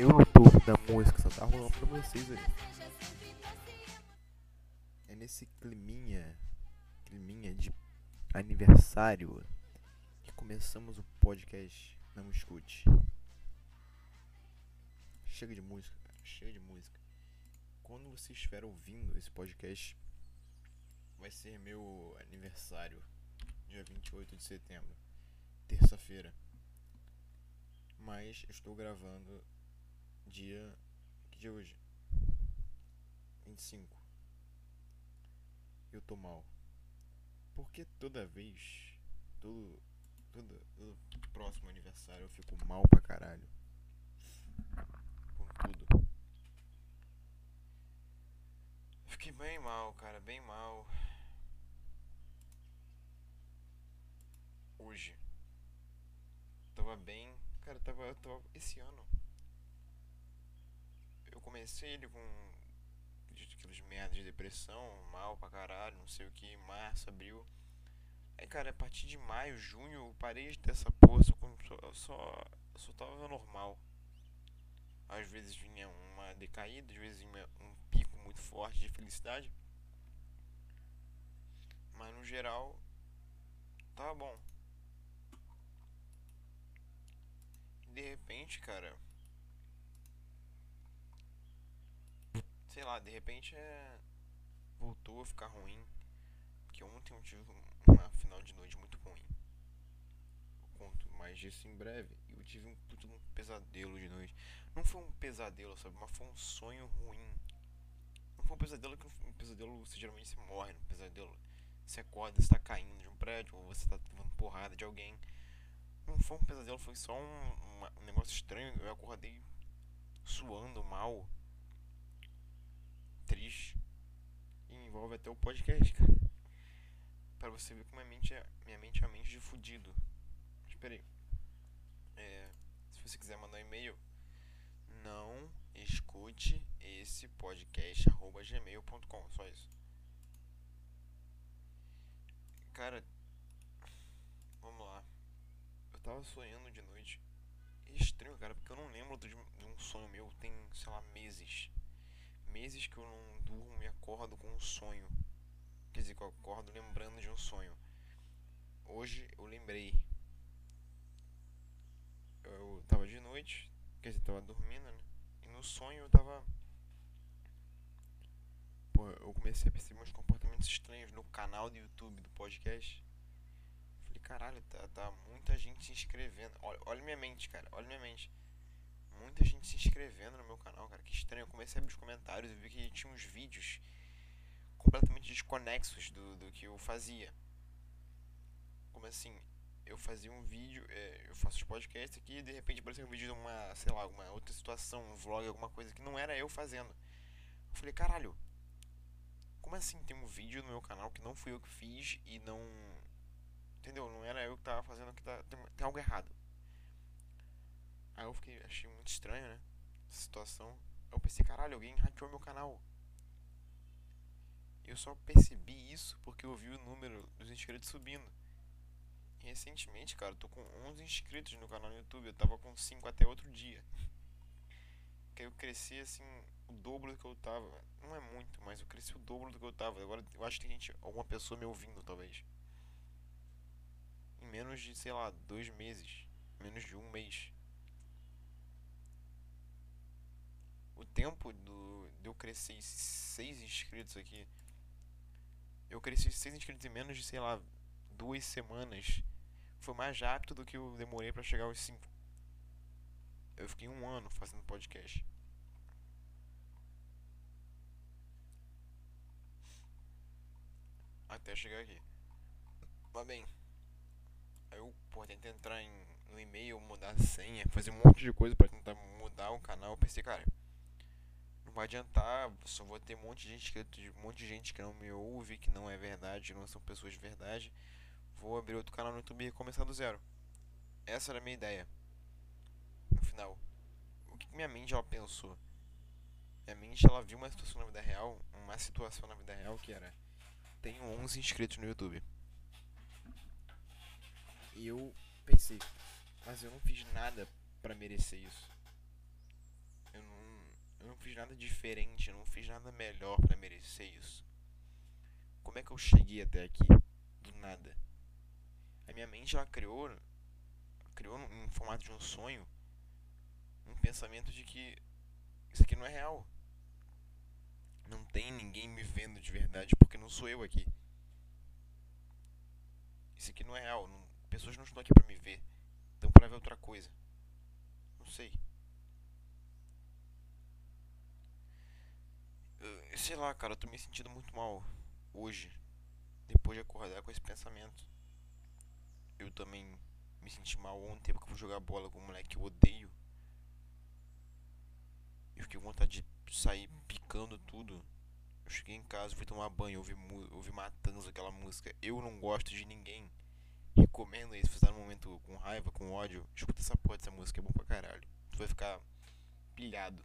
eu autor da música, só tá rolando pra vocês ali. É nesse climinha, climinha de aniversário que começamos o podcast Não Escute. Chega de música, cara, chega de música. Quando você estiver ouvindo esse podcast, vai ser meu aniversário, dia 28 de setembro, terça-feira. Mas estou gravando dia. Que dia é hoje? 25. Eu tô mal. Porque toda vez. Todo. Todo, todo próximo aniversário eu fico mal pra caralho. Com tudo. Fiquei bem mal, cara, bem mal. Hoje. Tava bem. Cara, tava, tava. Esse ano. Eu comecei ele com aqueles merda de depressão, mal pra caralho, não sei o que, março, abril. Aí, cara, a partir de maio, junho, eu parei de ter essa porra, só, só, só, só tava normal. Às vezes vinha uma decaída, às vezes vinha um pico muito forte de felicidade. Mas no geral, tava bom. De repente, cara. Sei lá, de repente é. Voltou a ficar ruim. Porque ontem eu tive uma final de noite muito ruim. Eu conto mais disso em breve. Eu tive um um pesadelo de noite. Não foi um pesadelo, sabe? Mas foi um sonho ruim. Não foi um pesadelo que um pesadelo você geralmente se morre. Um pesadelo você acorda, você tá caindo de um prédio, ou você tá levando porrada de alguém. Não foi um pesadelo, foi só um, um negócio estranho. Eu acordei suando mal, triste. E envolve até o podcast, cara. Pra você ver como minha mente é, minha mente é uma mente de fudido. Espera aí. É, se você quiser mandar um e-mail, não escute esse podcast arroba gmail.com. Só isso. Cara, vamos lá. Eu tava sonhando de noite. Estranho, cara, porque eu não lembro de um sonho meu. Tem, sei lá, meses. Meses que eu não durmo e acordo com um sonho. Quer dizer, que eu acordo lembrando de um sonho. Hoje eu lembrei. Eu tava de noite, quer dizer, tava dormindo, né? E no sonho eu tava. Pô, eu comecei a perceber uns comportamentos estranhos no canal do YouTube do podcast. Falei, caralho, tá, tá muita gente se inscrevendo. Olha, olha minha mente, cara, olha minha mente. Muita gente se inscrevendo no meu canal, cara. Que estranho. Eu comecei a abrir os comentários e vi que tinha uns vídeos completamente desconexos do, do que eu fazia. Como assim? Eu fazia um vídeo, é, eu faço os podcasts aqui e de repente apareceu um vídeo de uma, sei lá, alguma outra situação, um vlog, alguma coisa que não era eu fazendo. Eu falei, caralho, como assim tem um vídeo no meu canal que não fui eu que fiz e não. Entendeu? Não era eu que tava fazendo que tá. Tem, tem algo errado. Aí eu fiquei, achei muito estranho, né? Essa situação. Eu pensei, caralho, alguém hackeou meu canal. Eu só percebi isso porque eu vi o número dos inscritos subindo. E recentemente, cara, eu tô com 11 inscritos no canal no YouTube. Eu tava com 5 até outro dia. Que eu cresci assim, o dobro do que eu tava. Não é muito, mas eu cresci o dobro do que eu tava. Agora eu acho que tem gente, alguma pessoa me ouvindo, talvez. Em menos de, sei lá, dois meses. Menos de um mês. O tempo do, de eu crescer 6 inscritos aqui. Eu cresci 6 inscritos em menos de, sei lá, duas semanas. Foi mais rápido do que eu demorei para chegar aos 5. Eu fiquei um ano fazendo podcast. Até chegar aqui. Mas bem. Eu, pô, tentei entrar em, no e-mail, mudar a senha, fazer um monte de coisa para tentar mudar o canal. Eu pensei, cara, não vai adiantar, só vou ter um monte de gente que, um monte de gente que não me ouve, que não é verdade, não são pessoas de verdade. Vou abrir outro canal no YouTube e começar do zero. Essa era a minha ideia. No final, o que minha mente ela pensou? Minha mente ela viu uma situação na vida real, uma situação na vida real que era tenho 11 inscritos no YouTube. E eu pensei, mas eu não fiz nada para merecer isso. Eu não fiz nada diferente, eu não fiz nada melhor para merecer isso. Como é que eu cheguei até aqui? Do nada. A minha mente ela criou criou em formato de um sonho um pensamento de que isso aqui não é real. Não tem ninguém me vendo de verdade porque não sou eu aqui. Isso aqui não é real. Não, pessoas não estão aqui para me ver. Estão para ver outra coisa. Não sei. Sei lá, cara, eu tô me sentindo muito mal hoje. Depois de acordar com esse pensamento. Eu também me senti mal ontem porque eu fui jogar bola com um moleque que eu odeio. Eu fiquei com vontade de sair picando tudo. Eu cheguei em casa, fui tomar banho, ouvi, ouvi Matanza, aquela música. Eu não gosto de ninguém. Recomendo aí, se você tá num momento com raiva, com ódio, escuta essa porra dessa música, é bom pra caralho. Tu vai ficar pilhado.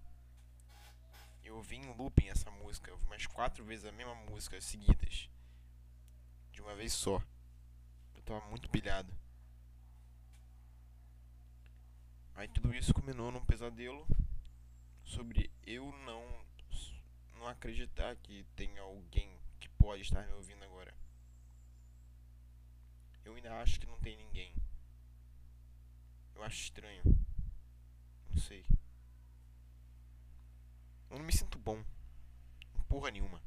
Eu ouvi em looping essa música, mais quatro vezes a mesma música seguidas. De uma vez só. Eu tava muito pilhado. Aí tudo isso culminou num pesadelo sobre eu não não acreditar que tem alguém que pode estar me ouvindo agora. Eu ainda acho que não tem ninguém. Eu acho estranho. Não sei. Eu não me sinto bom. Porra nenhuma.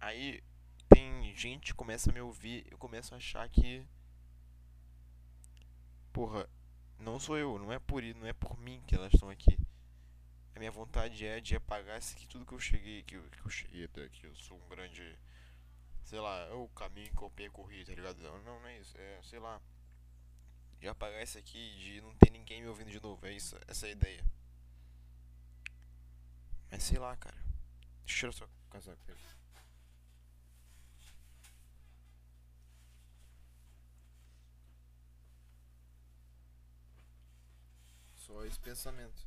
Aí tem gente que começa a me ouvir, eu começo a achar que porra, não sou eu, não é por não é por mim que elas estão aqui. A minha vontade é de apagar isso aqui tudo que eu cheguei, que eu, que eu cheguei até aqui. Eu sou um grande, sei lá, é o caminho que eu percorri, tá ligado? Não, não é isso, é, sei lá, de apagar isso aqui, de não ter ninguém me ouvindo de novo, é isso, essa é a ideia. Mas sei lá, cara. Tirar só casaco dele. Só esse pensamento.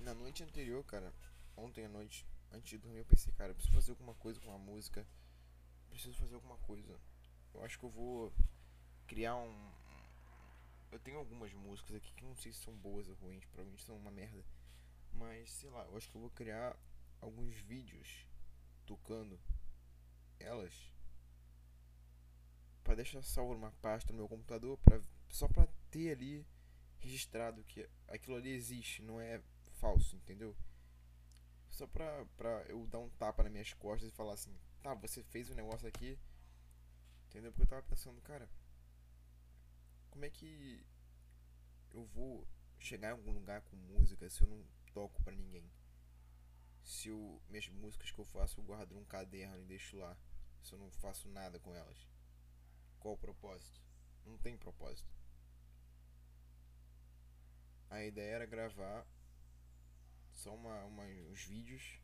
Na noite anterior, cara, ontem à noite, antes de dormir, eu pensei, cara, eu preciso fazer alguma coisa com a música. Preciso fazer alguma coisa. Eu acho que eu vou criar um. Eu tenho algumas músicas aqui que não sei se são boas ou ruins, provavelmente são uma merda. Mas sei lá, eu acho que eu vou criar alguns vídeos tocando elas para deixar salvo numa pasta no meu computador, só pra ter ali registrado que aquilo ali existe, não é falso, entendeu? Só pra, pra eu dar um tapa nas minhas costas e falar assim, tá, você fez um negócio aqui, entendeu? Porque eu tava pensando, cara, como é que eu vou chegar em algum lugar com música se eu não toco para ninguém? Se eu, minhas músicas que eu faço eu guardo num caderno e deixo lá, se eu não faço nada com elas? Qual o propósito? Não tem propósito. A ideia era gravar só uma, uma, uns vídeos,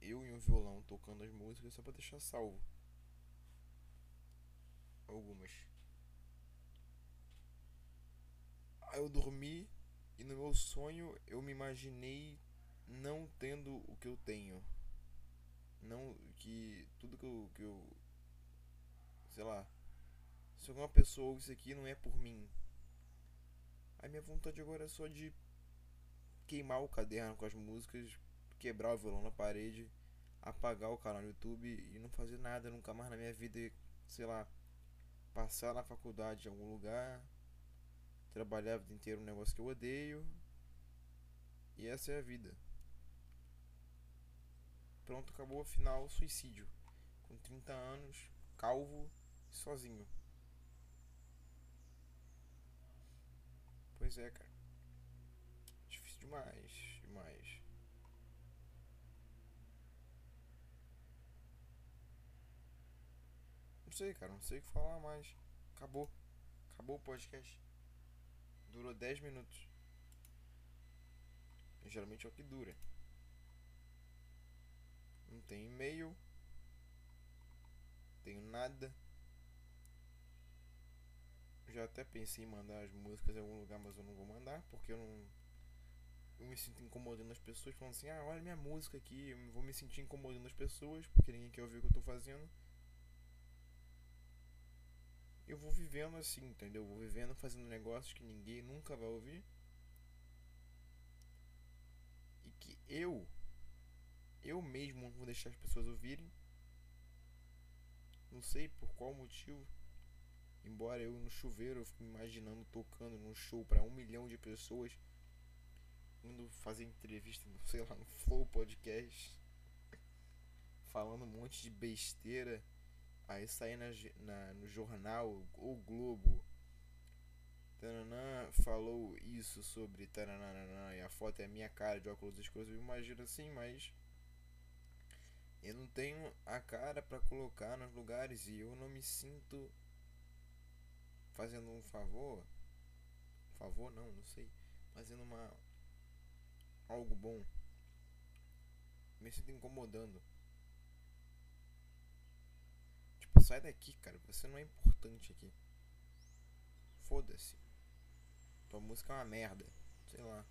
eu e um violão tocando as músicas só pra deixar salvo. Algumas. Aí eu dormi e no meu sonho eu me imaginei não tendo o que eu tenho. Não que tudo que eu, que eu sei lá, se alguma pessoa ouve isso aqui não é por mim, a minha vontade agora é só de queimar o caderno com as músicas, quebrar o violão na parede, apagar o canal no YouTube e não fazer nada nunca mais na minha vida, sei lá, passar na faculdade em algum lugar, trabalhar a vida inteira um negócio que eu odeio. E essa é a vida. Pronto, acabou, final, suicídio. Com 30 anos, calvo, sozinho. Pois é, cara. Difícil demais, demais. Não sei, cara, não sei o que falar mais. Acabou. Acabou o podcast. Durou 10 minutos. E geralmente é o que dura. Não tem e-mail. Não tenho nada já até pensei em mandar as músicas em algum lugar, mas eu não vou mandar, porque eu não. Eu me sinto incomodando as pessoas, falando assim: ah, olha minha música aqui, eu vou me sentir incomodando as pessoas, porque ninguém quer ouvir o que eu tô fazendo. Eu vou vivendo assim, entendeu? Eu vou vivendo fazendo negócios que ninguém nunca vai ouvir. eu, eu mesmo não vou deixar as pessoas ouvirem. Não sei por qual motivo. Embora eu no chuveiro eu fico imaginando tocando num show para um milhão de pessoas, indo fazer entrevista, sei lá, no Flow Podcast, falando um monte de besteira, aí sair na, na, no jornal, o Globo, Tananã falou isso sobre Taranana e a foto é a minha cara de óculos escuros, eu imagino assim, mas eu não tenho a cara para colocar nos lugares e eu não me sinto fazendo um favor. Favor não, não sei. Fazendo uma algo bom. Me sinto incomodando. Sai daqui, cara. Você não é importante aqui. Foda-se. Tua música é uma merda. Sei lá.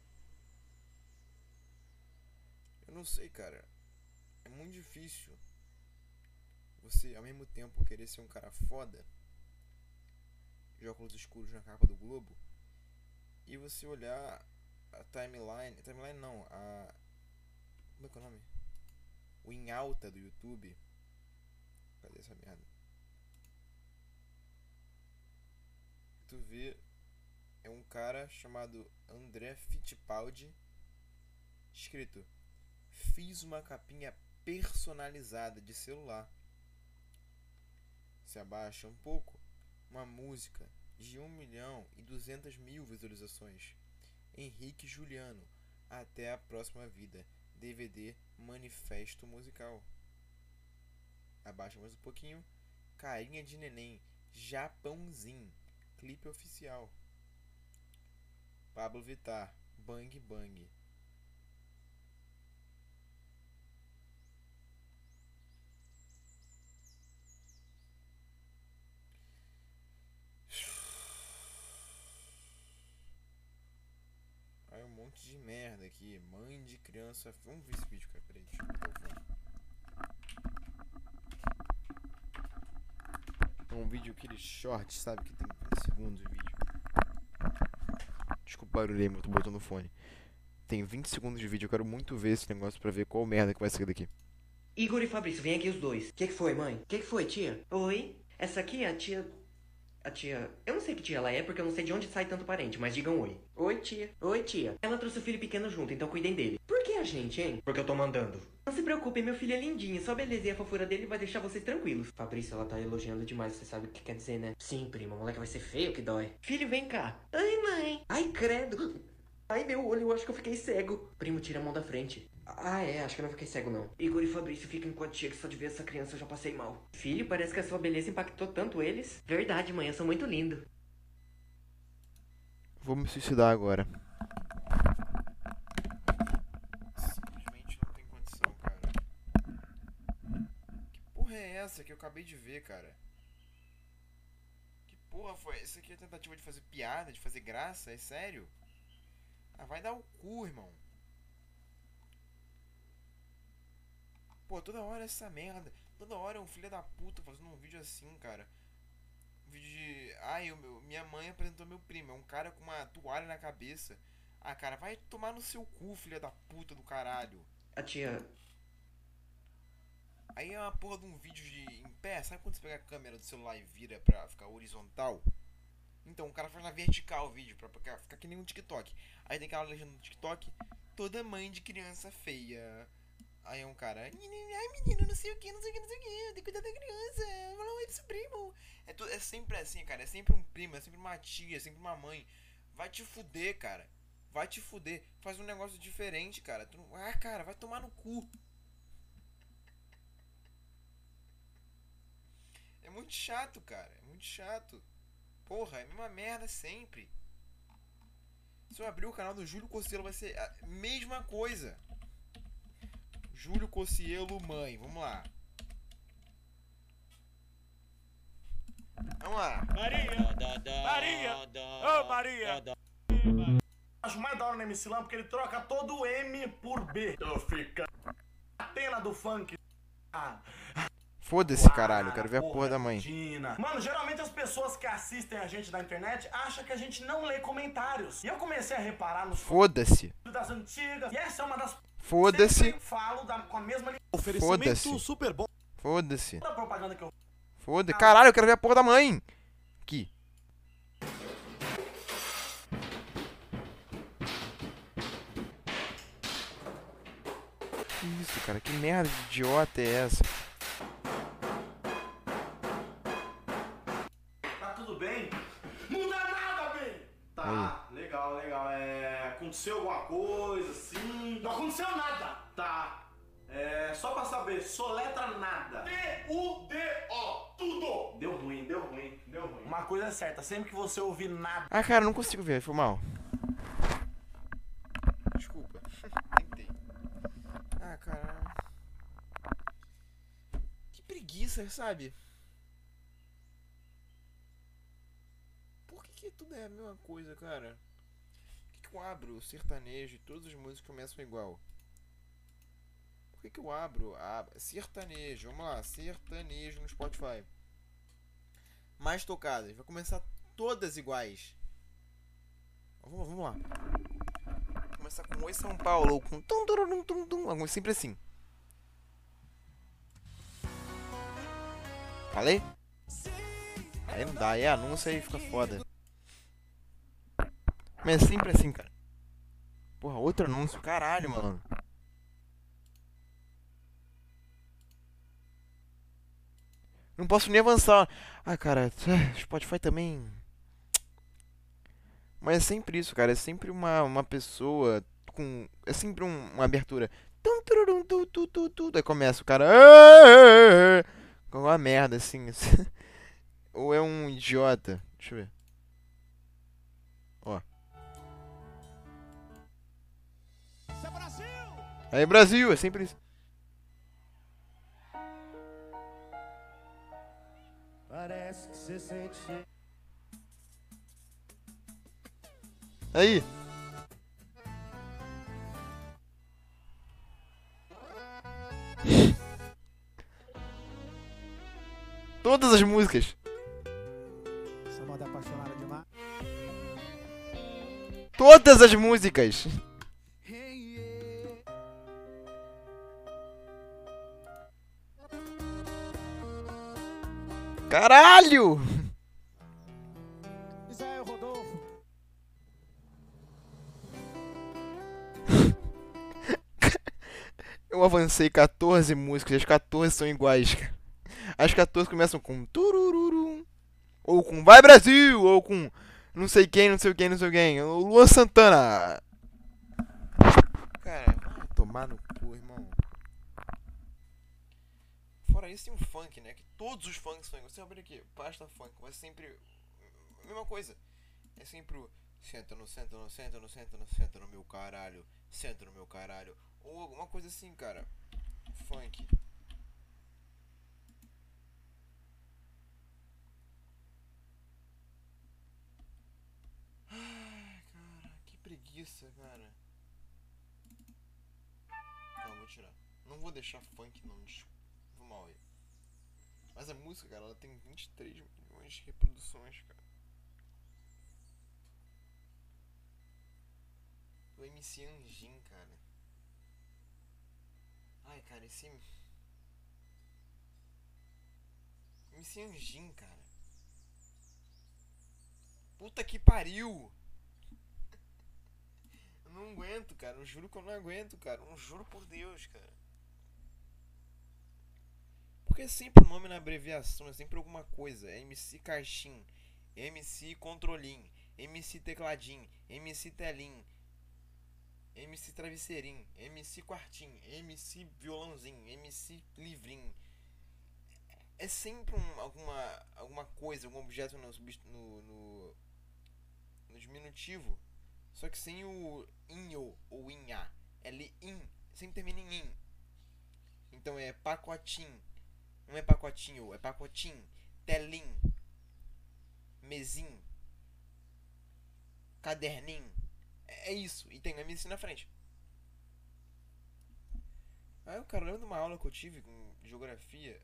Eu não sei, cara. É muito difícil você, ao mesmo tempo, querer ser um cara foda de óculos escuros na capa do Globo e você olhar a timeline. Timeline não, a. Como é que é o nome? O em alta do YouTube. Cadê essa merda? Tu vê é um cara chamado André Fittipaldi, escrito: Fiz uma capinha personalizada de celular. Se abaixa um pouco, uma música de 1 milhão e 200 mil visualizações. Henrique Juliano, Até a Próxima Vida, DVD Manifesto Musical. Abaixa mais um pouquinho, Carinha de Neném, Japãozinho, clipe oficial. Pablo Vittar, Bang Bang. Aí um monte de merda aqui. Mãe de criança. Vamos ver esse vídeo, cara. Peraí, deixa eu fone. É um vídeo aquele short, sabe? Que tem 20 segundos de vídeo. Desculpa o barulho aí, mas eu tô botando no fone. Tem 20 segundos de vídeo, eu quero muito ver esse negócio pra ver qual merda que vai sair daqui. Igor e Fabrício, vem aqui os dois. O que, que foi, mãe? O que, que foi, tia? Oi? Essa aqui é a tia. A tia. Eu não sei que tia ela é, porque eu não sei de onde sai tanto parente, mas digam oi. Oi, tia. Oi, tia. Ela trouxe o filho pequeno junto, então cuidem dele. Gente, hein? Porque eu tô mandando. Não se preocupe, meu filho é lindinho. Só a beleza e a fofura dele vai deixar vocês tranquilos. Fabrício, ela tá elogiando demais, você sabe o que quer dizer, né? Sim, prima, o moleque vai ser feio que dói. Filho, vem cá. Ai, mãe. Ai, credo. Ai, meu olho, eu acho que eu fiquei cego. Primo, tira a mão da frente. Ah, é, acho que eu não fiquei cego, não. Igor e Fabrício fiquem com a tia que só de ver essa criança eu já passei mal. Filho, parece que a sua beleza impactou tanto eles. Verdade, mãe, eu sou muito lindo. Vou me suicidar agora. Simplesmente não tem condição, cara. Que porra é essa que eu acabei de ver, cara? Que porra foi? Isso aqui é tentativa de fazer piada, de fazer graça? É sério? Ah, vai dar o cu, irmão. Pô, toda hora essa merda. Toda hora é um filho da puta fazendo um vídeo assim, cara. Um vídeo de. Ai, eu, meu, minha mãe apresentou meu primo. É um cara com uma toalha na cabeça. Ah, cara, vai tomar no seu cu, filha da puta do caralho. A tia. Aí é uma porra de um vídeo de em pé. Sabe quando você pega a câmera do celular e vira pra ficar horizontal? Então, o cara faz na vertical o vídeo, pra, ficar que nem um TikTok. Aí tem aquela legenda do TikTok. Toda mãe de criança feia. Aí é um cara, ai menino, não sei o que, não sei o que, não sei o que, tem que cuidar da criança, fala oi pro seu primo. É, é sempre assim, cara, é sempre um primo, é sempre uma tia, é sempre uma mãe. Vai te fuder, cara. Vai te fuder. Faz um negócio diferente, cara. Tu, ah, cara, vai tomar no cu. É muito chato, cara. É muito chato. Porra, é a mesma merda sempre. Se eu abrir o canal do Júlio Costello, vai ser a mesma coisa. Júlio Cocielo, mãe. Vamos lá. Vamos lá. Maria! Maria! Ô, Maria! Acho mais da hora no MC Lan porque ele troca todo o M por B. Eu fica. Atena do funk. Ah, Foda-se, caralho. Eu quero ver a porra da mãe. Tina. Mano, geralmente as pessoas que assistem a gente na internet acham que a gente não lê comentários. E eu comecei a reparar nos Foda-se. das antigas. E essa é uma das Foda-se. Falo da- com a mesma. Oferecimento Foda-se. super bom. Foda-se. da propaganda que eu Foda-se. Caralho, eu quero ver a porra da mãe. Aqui. Que isso, cara? Que merda de idiota é essa? Tá, legal, legal. É. Aconteceu alguma coisa assim? Não aconteceu nada! Tá. É. Só pra saber, soletra nada. T-U-D-O, tudo! Deu ruim, deu ruim, deu ruim. Uma coisa é certa, sempre que você ouvir nada. Ah, cara, não consigo ver, foi mal. Desculpa. Tentei. Ah, cara. Que preguiça, sabe? Por que, que tudo é a mesma coisa, cara? Por que, que eu abro sertanejo e todas as músicas começam igual? Por que, que eu abro a sertanejo? Vamos lá, sertanejo no Spotify. Mais tocadas. Vai começar todas iguais. Vamos, vamos lá. Começar com Oi São Paulo ou com tum tum tum, algo sempre assim. Falei? Aí não dá, é anúncio aí fica foda. Mas é sempre assim, cara. Porra, outro anúncio, caralho, mano. Não posso nem avançar. Ah, cara, Spotify também. Mas é sempre isso, cara. É sempre uma, uma pessoa com. É sempre um- uma abertura. Daí começa o cara. Com uma merda assim. Ou é um idiota. Deixa eu ver. Aí, Brasil, é sempre isso. Parece que você sente. Aí. Todas as músicas. Essa moda apaixonada demais. Todas as músicas. Caralho! Israel Rodolfo. Eu avancei 14 músicas, as 14 são iguais. As 14 começam com turururum, ou com Vai Brasil, ou com não sei quem, não sei quem, não sei quem, o Luan Santana. Cara, vai tomar no cu, irmão. Fora isso tem um funk, né? Que todos os funks são. Você abre aqui, pasta funk, mas sempre a mesma coisa. É sempre o senta no, senta no, senta no, senta no, senta no meu caralho, senta no meu caralho. Ou alguma coisa assim, cara. Funk. Ai, cara, que preguiça, cara. Calma, vou tirar. Não vou deixar funk não, desculpa. Mal aí. Mas a música, cara, ela tem 23 milhões de reproduções, cara. Do MC Anjin, cara. Ai, cara, esse. MC Anjin, cara. Puta que pariu! Eu não aguento, cara. Eu juro que eu não aguento, cara. Eu juro por Deus, cara. Porque é sempre o nome na abreviação, é sempre alguma coisa. É MC Caixin, MC Controlim, MC Tecladim, MC Telim, MC Travesseirinho, MC Quartim, MC Violãozinho, MC Livrinho. É sempre um- alguma, alguma coisa, algum objeto no, no, no, no diminutivo, só que sem o inho ou inha. É li in, sempre termina em in. Então é pacotim, não é pacotinho, é pacotim, telim, mesim, caderninho. É é isso, e tem o MC na frente. Aí o cara, lembra de uma aula que eu tive com geografia?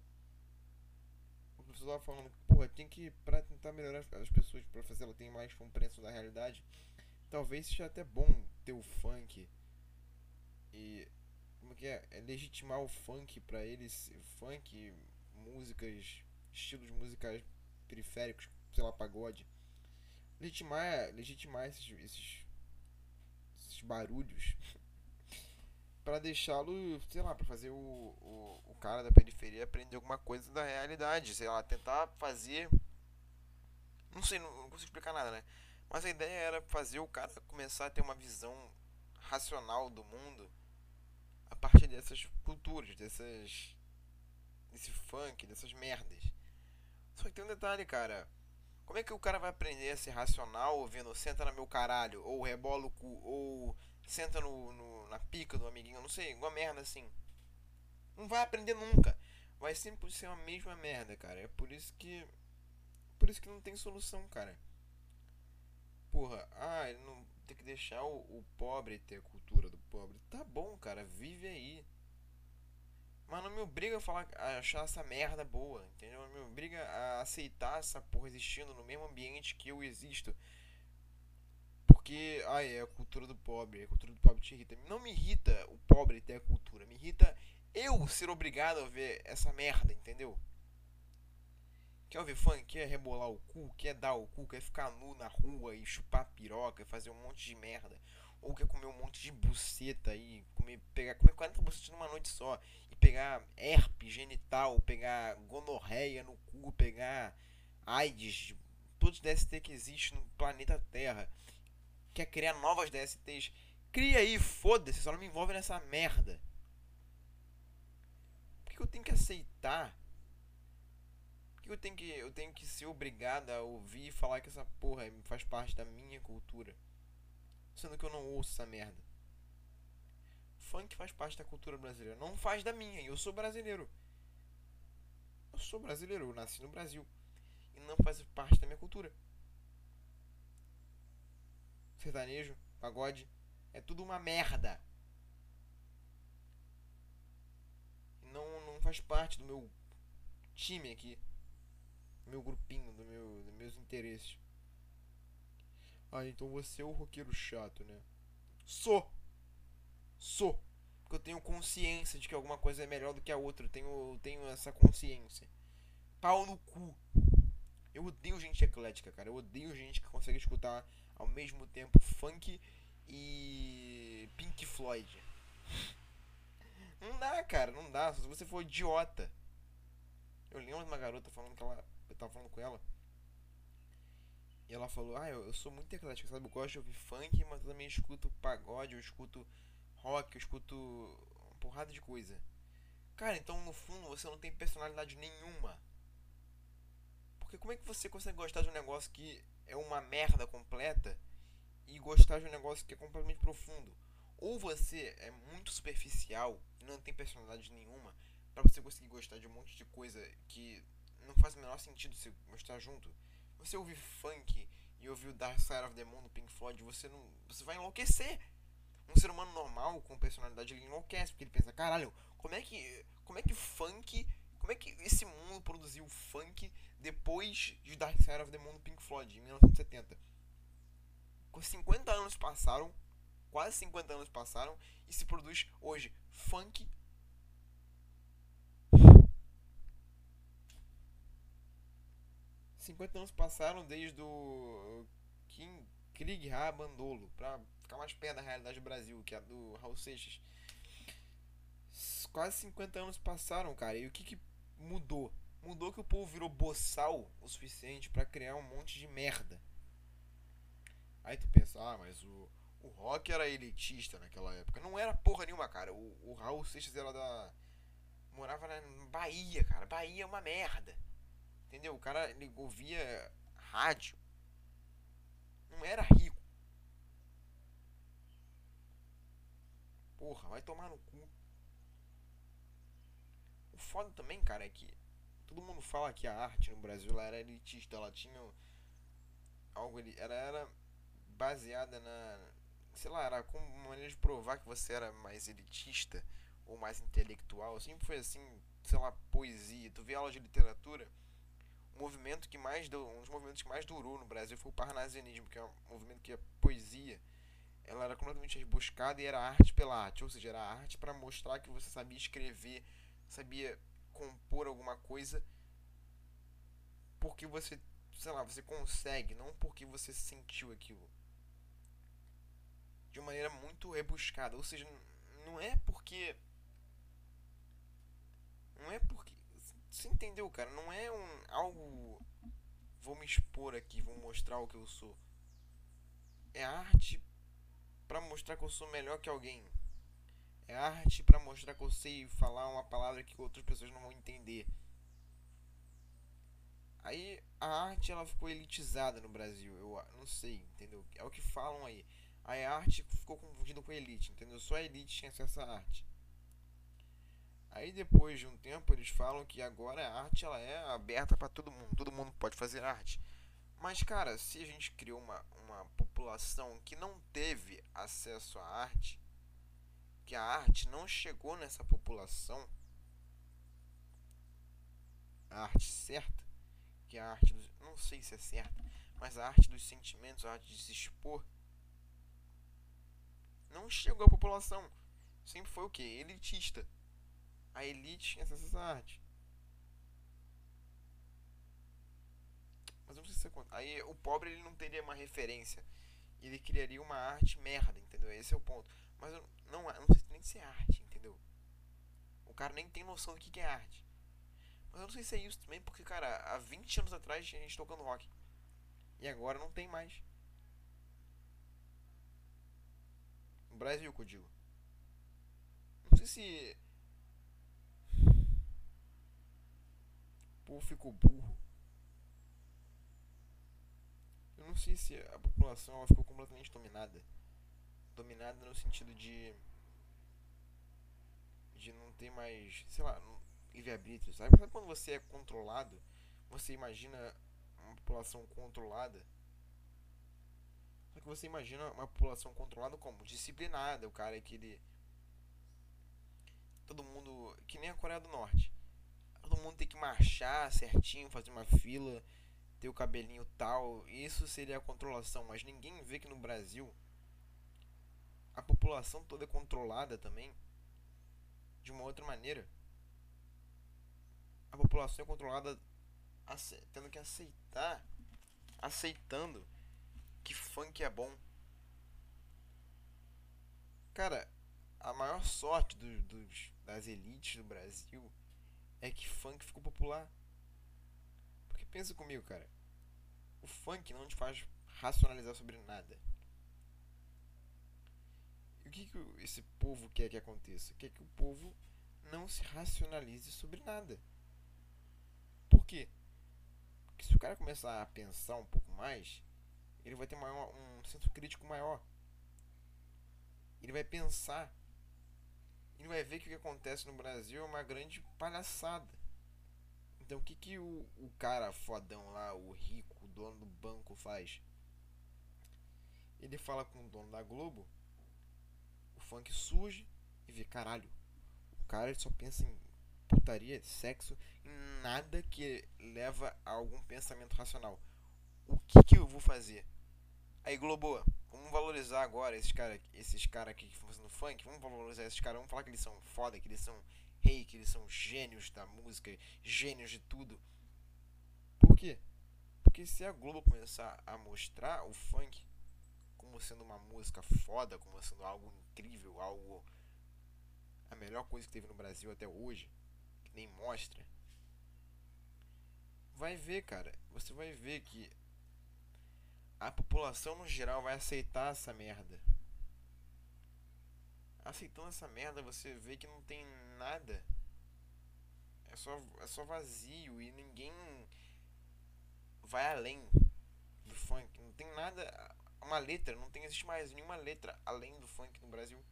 O professor tava falando que, porra, tem que, pra tentar melhorar as pessoas, pra fazer ela ter mais compreensão da realidade, talvez seja até bom ter o funk e como que é? é legitimar o funk pra eles, funk, músicas, estilos musicais periféricos, sei lá, pagode. Legitimar, legitimar esses, esses, esses barulhos para deixá-lo, sei lá, para fazer o, o, o cara da periferia aprender alguma coisa da realidade, sei lá, tentar fazer. Não sei, não, não consigo explicar nada, né? Mas a ideia era fazer o cara começar a ter uma visão racional do mundo a partir dessas culturas, dessas. Desse funk, dessas merdas. Só que tem um detalhe, cara. Como é que o cara vai aprender a ser racional ouvindo senta no meu caralho, ou rebola o cu, ou senta no, no, na pica do amiguinho, não sei, uma merda assim. Não vai aprender nunca. Vai sempre ser a mesma merda, cara. É por isso que. Por isso que não tem solução, cara. Porra, ah, ele não tem que deixar o, o pobre ter a cultura do pobre. Tá bom, cara, vive aí. Mas não me obriga a, falar, a achar essa merda boa, entendeu? Não me obriga a aceitar essa porra existindo no mesmo ambiente que eu existo. Porque, ai, é a cultura do pobre, a cultura do pobre te irrita. Não me irrita o pobre ter a cultura, me irrita eu ser obrigado a ver essa merda, entendeu? Quer ouvir funk? Quer rebolar o cu? Quer dar o cu? Quer ficar nu na rua e chupar piroca e fazer um monte de merda? Ou quer comer um monte de buceta e comer, pegar, comer 40 bucetas numa noite só e pegar herpes genital, pegar gonorreia no cu, pegar AIDS, todos os DST que existem no planeta Terra quer criar novas DSTs, cria aí, foda-se, só não me envolve nessa merda. Por que eu tenho que aceitar? Que eu tenho que, eu tenho que ser obrigado a ouvir e falar que essa porra faz parte da minha cultura? Sendo que eu não ouço essa merda. Funk faz parte da cultura brasileira, não faz da minha, e eu sou brasileiro. Eu sou brasileiro, eu nasci no Brasil. E não faz parte da minha cultura sertanejo, pagode, é tudo uma merda. Não, não faz parte do meu time aqui. Do meu grupinho, do meu, dos meus interesses. Ah, então você é o roqueiro chato, né? Sou! Sou! Porque eu tenho consciência de que alguma coisa é melhor do que a outra. Eu tenho, tenho essa consciência. Pau no cu. Eu odeio gente eclética, cara. Eu odeio gente que consegue escutar ao mesmo tempo funk e Pink Floyd. Não dá, cara, não dá. Se você for idiota. Eu lembro de uma garota falando que ela. Eu tava falando com ela. E ela falou, ah, eu, eu sou muito eclético, sabe? Eu gosto de ouvir funk, mas também escuto pagode, eu escuto rock, eu escuto uma porrada de coisa. Cara, então no fundo você não tem personalidade nenhuma. Porque como é que você consegue gostar de um negócio que é uma merda completa e gostar de um negócio que é completamente profundo. Ou você é muito superficial e não tem personalidade nenhuma para você conseguir gostar de um monte de coisa que não faz o menor sentido você gostar junto. Você ouvir funk e ouvir o Dark Side of the Moon do Pink Floyd, você não, você vai enlouquecer. Um ser humano normal com personalidade ele enlouquece porque ele pensa, caralho, como é que como é que funk, como é que esse mundo produziu funk depois de Dark Side of the Moon do Pink Floyd, em 1970. 50 anos passaram, quase 50 anos passaram, e se produz hoje funk. Cinquenta anos passaram desde o King Krieg Rabandolo, pra ficar mais perto da realidade do Brasil, que é a do Raul Seixas. Quase 50 anos passaram, cara, e o que, que mudou? mudou que o povo virou boçal o suficiente para criar um monte de merda. Aí tu pensa, ah, mas o, o rock era elitista naquela época. Não era porra nenhuma, cara. O, o Raul Seixas era da. Morava na Bahia, cara. Bahia é uma merda. Entendeu? O cara ele ouvia rádio. Não era rico. Porra, vai tomar no cu. O foda também, cara, é que todo mundo fala que a arte no Brasil era elitista, ela tinha algo ela era baseada na sei lá, era como uma maneira de provar que você era mais elitista ou mais intelectual, sempre foi assim, sei lá, poesia. Tu vê aula de literatura, movimento que mais deu, um dos movimentos que mais durou no Brasil foi o parnasianismo, que é um movimento que é poesia ela era completamente rebuscada e era arte pela arte, ou seja, era arte para mostrar que você sabia escrever, sabia compor alguma coisa porque você, sei lá, você consegue, não porque você sentiu aquilo. De uma maneira muito rebuscada, ou seja, não é porque não é porque você entendeu, cara? Não é um algo vou me expor aqui, vou mostrar o que eu sou. É arte para mostrar que eu sou melhor que alguém. É arte para mostrar que eu sei falar uma palavra que outras pessoas não vão entender. Aí a arte ela ficou elitizada no Brasil, eu não sei, entendeu? É o que falam aí. Aí a arte ficou confundida com a elite, entendeu? Só a elite tinha acesso à arte. Aí depois de um tempo eles falam que agora a arte ela é aberta para todo mundo, todo mundo pode fazer arte. Mas cara, se a gente criou uma, uma população que não teve acesso à arte, que a arte não chegou nessa população, a arte certa, que a arte dos, não sei se é certa, mas a arte dos sentimentos, a arte de se expor, não chegou à população. Sempre foi o que? Elitista a elite tinha acesso à arte. Mas não sei se é Aí o pobre ele não teria uma referência. Ele criaria uma arte merda, entendeu? Esse é o ponto. Mas eu, não, eu não sei nem se é arte, entendeu? O cara nem tem noção do que é arte. Mas eu não sei se é isso também, porque, cara, há 20 anos atrás tinha gente tocando rock. E agora não tem mais. No Brasil, que eu digo. Não sei se povo ficou burro. Eu não sei se a população ficou completamente dominada. Dominada no sentido de. de não ter mais. sei lá, livre-arbítrio, sabe? Sabe quando você é controlado? Você imagina uma população controlada? Só que você imagina uma população controlada como? Disciplinada, o cara é que ele. Todo mundo. que nem a Coreia do Norte todo mundo tem que marchar certinho, fazer uma fila, ter o cabelinho tal. Isso seria a controlação, mas ninguém vê que no Brasil a população toda é controlada também de uma outra maneira. A população é controlada tendo que aceitar, aceitando que funk é bom. Cara, a maior sorte do, dos, das elites do Brasil é que funk ficou popular. Porque pensa comigo, cara. O funk não te faz racionalizar sobre nada. E o que, que esse povo quer que aconteça? Quer que o povo não se racionalize sobre nada. Por quê? Porque se o cara começar a pensar um pouco mais, ele vai ter maior, um senso crítico maior. Ele vai pensar e vai ver que o que acontece no Brasil é uma grande palhaçada. Então o que, que o, o cara fodão lá, o rico, o dono do banco faz? Ele fala com o dono da Globo, o funk surge e vê, caralho, o cara só pensa em putaria, sexo, em nada que leva a algum pensamento racional. O que, que eu vou fazer? Aí Globo, vamos valorizar agora esses caras esses cara aqui que fazendo funk, vamos valorizar esses caras, vamos falar que eles são foda, que eles são rei, que eles são gênios da música, gênios de tudo. Por quê? Porque se a Globo começar a mostrar o funk como sendo uma música foda, como sendo algo incrível, algo a melhor coisa que teve no Brasil até hoje, que nem mostra, vai ver, cara, você vai ver que a população no geral vai aceitar essa merda. Aceitando essa merda, você vê que não tem nada. É só, é só vazio e ninguém vai além do funk. Não tem nada. Uma letra, não tem, existe mais nenhuma letra além do funk no Brasil.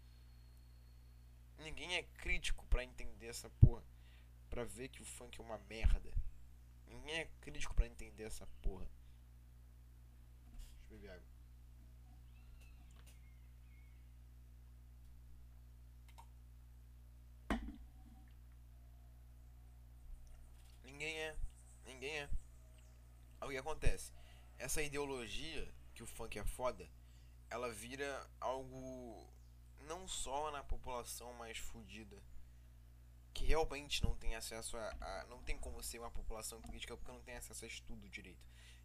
Ninguém é crítico para entender essa porra. Pra ver que o funk é uma merda. Ninguém é crítico para entender essa porra beber água. Ninguém é. Ninguém é. o que acontece? Essa ideologia que o funk é foda ela vira algo não só na população mais fodida, que realmente não tem acesso a, a, não tem como ser uma população crítica porque não tem acesso a estudo direito.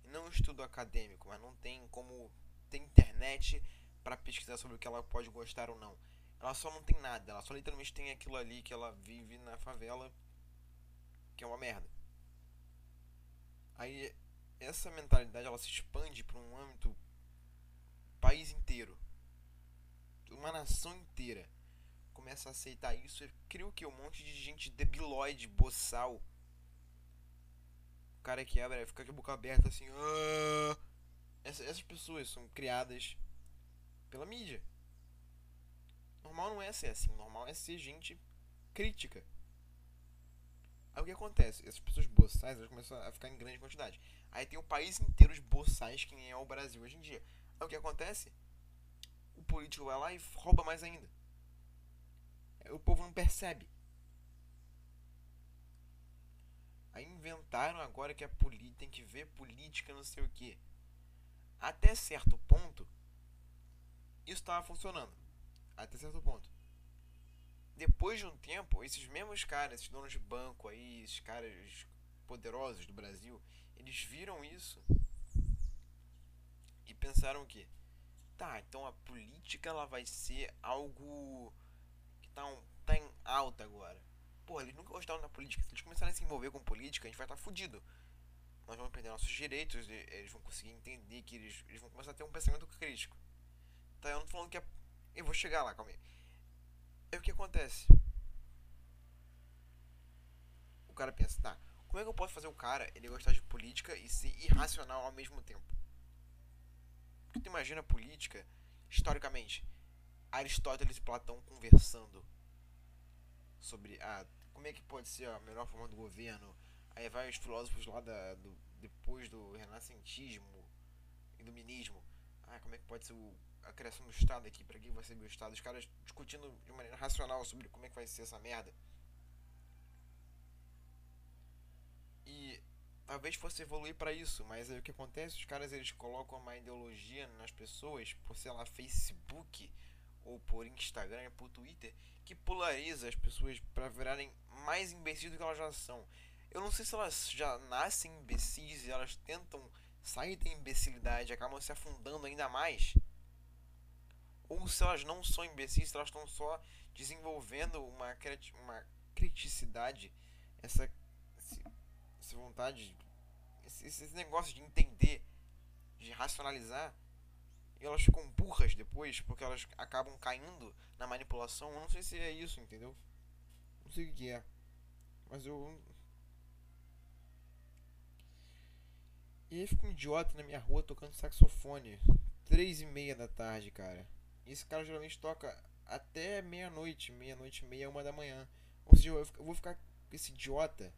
Não estudo acadêmico, mas não tem como ter internet para pesquisar sobre o que ela pode gostar ou não. Ela só não tem nada, ela só literalmente tem aquilo ali que ela vive na favela, que é uma merda. Aí essa mentalidade ela se expande para um âmbito país inteiro. Uma nação inteira começa a aceitar isso e cria o que? Um monte de gente debilóide, boçal. Cara quebra, fica com a boca aberta assim. Ah! Essas pessoas são criadas pela mídia. Normal não é ser assim, normal é ser gente crítica. Aí o que acontece? Essas pessoas boçais elas começam a ficar em grande quantidade. Aí tem o país inteiro de boçais, que nem é o Brasil hoje em dia. Aí o que acontece? O político vai lá e rouba mais ainda. O povo não percebe. Aí inventaram agora que a política tem que ver política não sei o que. Até certo ponto, isso estava funcionando. Até certo ponto. Depois de um tempo, esses mesmos caras, esses donos de banco aí, esses caras poderosos do Brasil, eles viram isso e pensaram que tá, então a política ela vai ser algo que tá, um, tá em alta agora. Pô, eles nunca gostaram da política. Se eles começarem a se envolver com política, a gente vai estar tá fudido. Nós vamos perder nossos direitos, eles vão conseguir entender que eles, eles vão começar a ter um pensamento crítico. Tá, eu não tô falando que é. Eu vou chegar lá, calma aí. É o que acontece. O cara pensa, tá, como é que eu posso fazer o cara ele gostar de política e ser irracional ao mesmo tempo? Porque tu imagina a política, historicamente, Aristóteles e Platão conversando sobre ah, como é que pode ser a melhor forma do governo. Aí vai os filósofos lá da, do, depois do renascentismo e do minismo. Ah, como é que pode ser o, a criação do Estado aqui? Para quem vai ser o Estado? Os caras discutindo de maneira racional sobre como é que vai ser essa merda. E talvez fosse evoluir para isso, mas aí o que acontece? Os caras eles colocam uma ideologia nas pessoas por sei lá Facebook ou por Instagram, por Twitter, que polariza as pessoas para virarem mais imbecis do que elas já são. Eu não sei se elas já nascem imbecis e elas tentam sair da imbecilidade, acabam se afundando ainda mais. Ou se elas não são imbecis, elas estão só desenvolvendo uma, uma criticidade, essa essa vontade, esse, esse negócio de entender, de racionalizar, e elas ficam burras depois, porque elas acabam caindo na manipulação. Eu não sei se é isso, entendeu? Não sei o que é. Mas eu. E aí fica um idiota na minha rua tocando saxofone. Três e meia da tarde, cara. E esse cara geralmente toca até meia-noite, meia-noite e meia, uma da manhã. Ou seja, eu vou ficar com esse idiota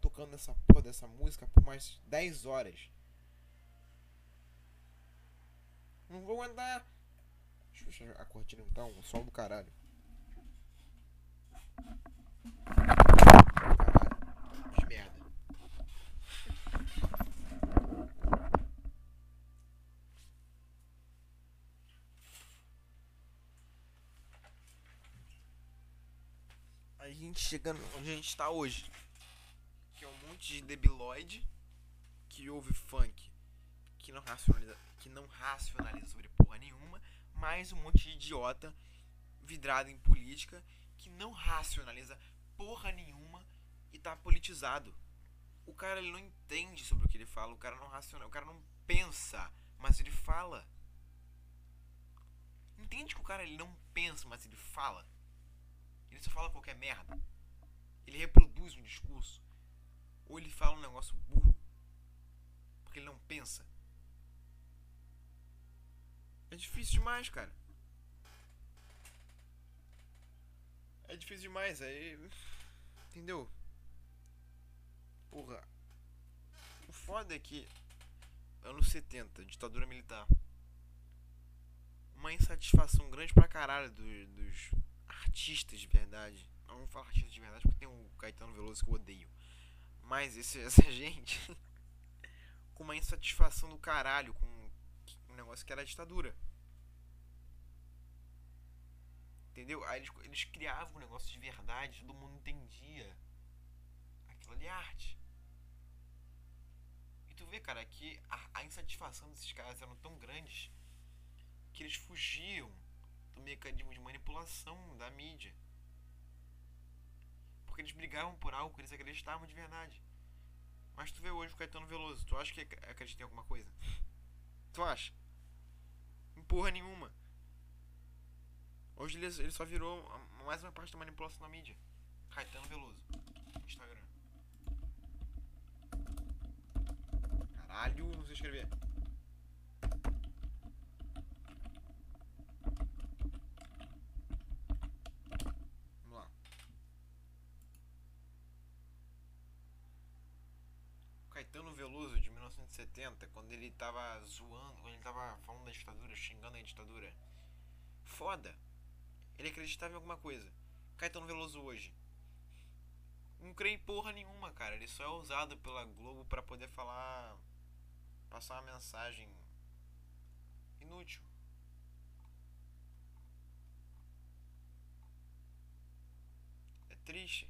tocando essa porra dessa música por mais 10 horas. Não vou andar. Deixa eu fechar a cortina então, o sol do caralho. Merda. A gente chegando onde a gente está hoje monte de debilóide que ouve funk, que não racionaliza, que não racionaliza sobre porra nenhuma, mais um monte de idiota vidrado em política que não racionaliza porra nenhuma e tá politizado. O cara ele não entende sobre o que ele fala, o cara não raciona, o cara não pensa, mas ele fala. Entende que o cara ele não pensa, mas ele fala? Ele só fala qualquer merda. Ele reproduz um discurso. Ou ele fala um negócio burro. Porque ele não pensa. É difícil demais, cara. É difícil demais, aí. Entendeu? Porra. O foda é que. Anos 70, ditadura militar. Uma insatisfação grande pra caralho do, dos artistas de verdade. Não vou falar artistas de verdade porque tem o Caetano Veloso que eu odeio. Mas esse, essa gente com uma insatisfação do caralho com um negócio que era ditadura. Entendeu? Aí eles, eles criavam um negócio de verdade, todo mundo entendia. Aquilo ali é arte. E tu vê, cara, que a, a insatisfação desses caras eram tão grandes que eles fugiam do mecanismo de manipulação da mídia. Porque eles brigavam por algo que eles acreditavam de verdade. Mas tu vê hoje o Caetano Veloso, tu acha que acredita em alguma coisa? Tu acha? Em porra nenhuma. Hoje ele, ele só virou mais uma parte da manipulação da mídia. Caetano Veloso. Instagram. Caralho, não sei escrever. Vamos lá. Caetano Veloso de 1970, quando ele tava zoando, quando ele tava falando da ditadura, xingando a ditadura. Foda. Ele acreditava em alguma coisa. Caetano Veloso hoje. Não creio em porra nenhuma, cara. Ele só é usado pela Globo para poder falar. Passar uma mensagem inútil. É triste.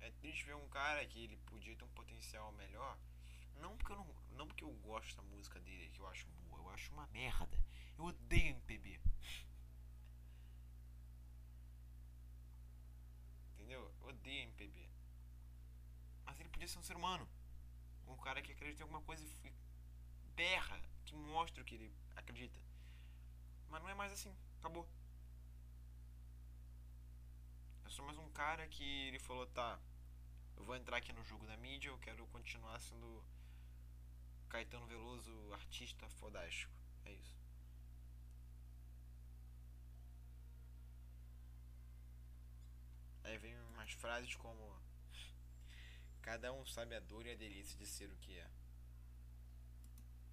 É triste ver um cara que ele podia ter um potencial melhor. Não porque eu não, não porque eu gosto da música dele, que eu acho boa, eu acho uma merda. Eu odeio MPB. Eu odeio MPB. Mas ele podia ser um ser humano. Um cara que acredita em alguma coisa e berra, que mostra o que ele acredita. Mas não é mais assim. Acabou. É só mais um cara que ele falou, tá, eu vou entrar aqui no jogo da mídia, eu quero continuar sendo Caetano Veloso, artista fodástico. É isso. Frases como Cada um sabe a dor e a delícia de ser o que é.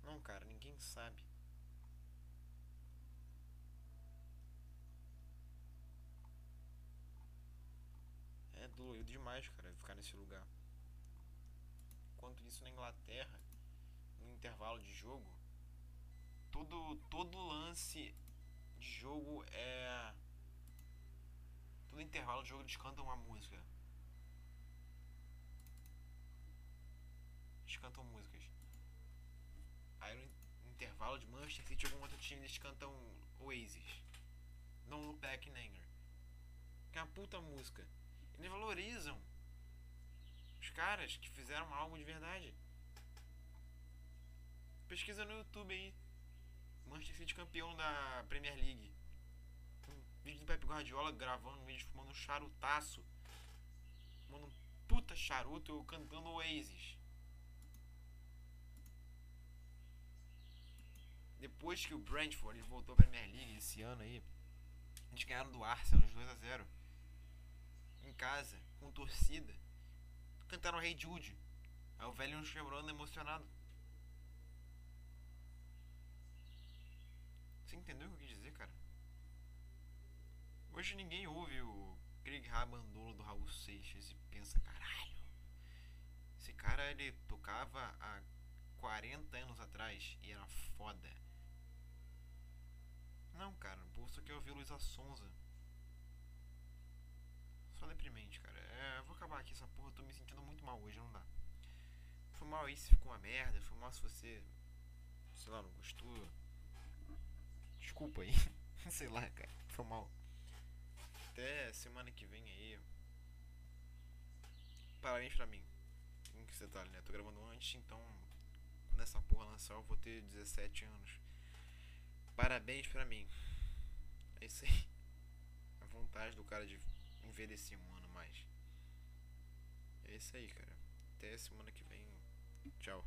Não, cara, ninguém sabe. É dolorido demais, cara, ficar nesse lugar. Enquanto isso na Inglaterra, no intervalo de jogo, todo todo lance de jogo é todo intervalo de jogo eles cantam uma música. Eles cantam músicas. Aí no intervalo de Manchester City algum outro time eles cantam Oasis. Don't Look Back in Anger. Que é uma puta música. Eles valorizam os caras que fizeram algo de verdade. Pesquisa no YouTube aí. Manchester City campeão da Premier League. Vídeo do Pep Guardiola gravando um vídeo fumando um charutaço. Fumando um puta charuto eu cantando Oasis. Depois que o Brentford voltou à Premier League esse ano aí, eles ganharam do Arsenal uns 2 a 0 em casa, com torcida. Cantaram Rei hey Jude. Aí o velho chorando emocionado. Você entendeu o que eu quis dizer, cara? Hoje ninguém ouve o Craig Rabandolo do Raul Seixas e pensa, caralho. Esse cara ele tocava há 40 anos atrás e era foda. Não, cara, o povo só quer ouvir Luísa Sonza. Só deprimente, cara. É, eu vou acabar aqui essa porra, eu tô me sentindo muito mal hoje, não dá. Foi mal aí se ficou uma merda, foi mal se você, sei lá, não gostou. Desculpa aí. sei lá, cara. Foi mal. Até semana que vem aí. Parabéns pra mim. Em que você tá, né? Tô gravando antes, então quando essa porra lançar eu vou ter 17 anos. Parabéns pra mim. É isso aí. A vontade do cara de envelhecer um ano mais. É isso aí, cara. Até semana que vem. Tchau.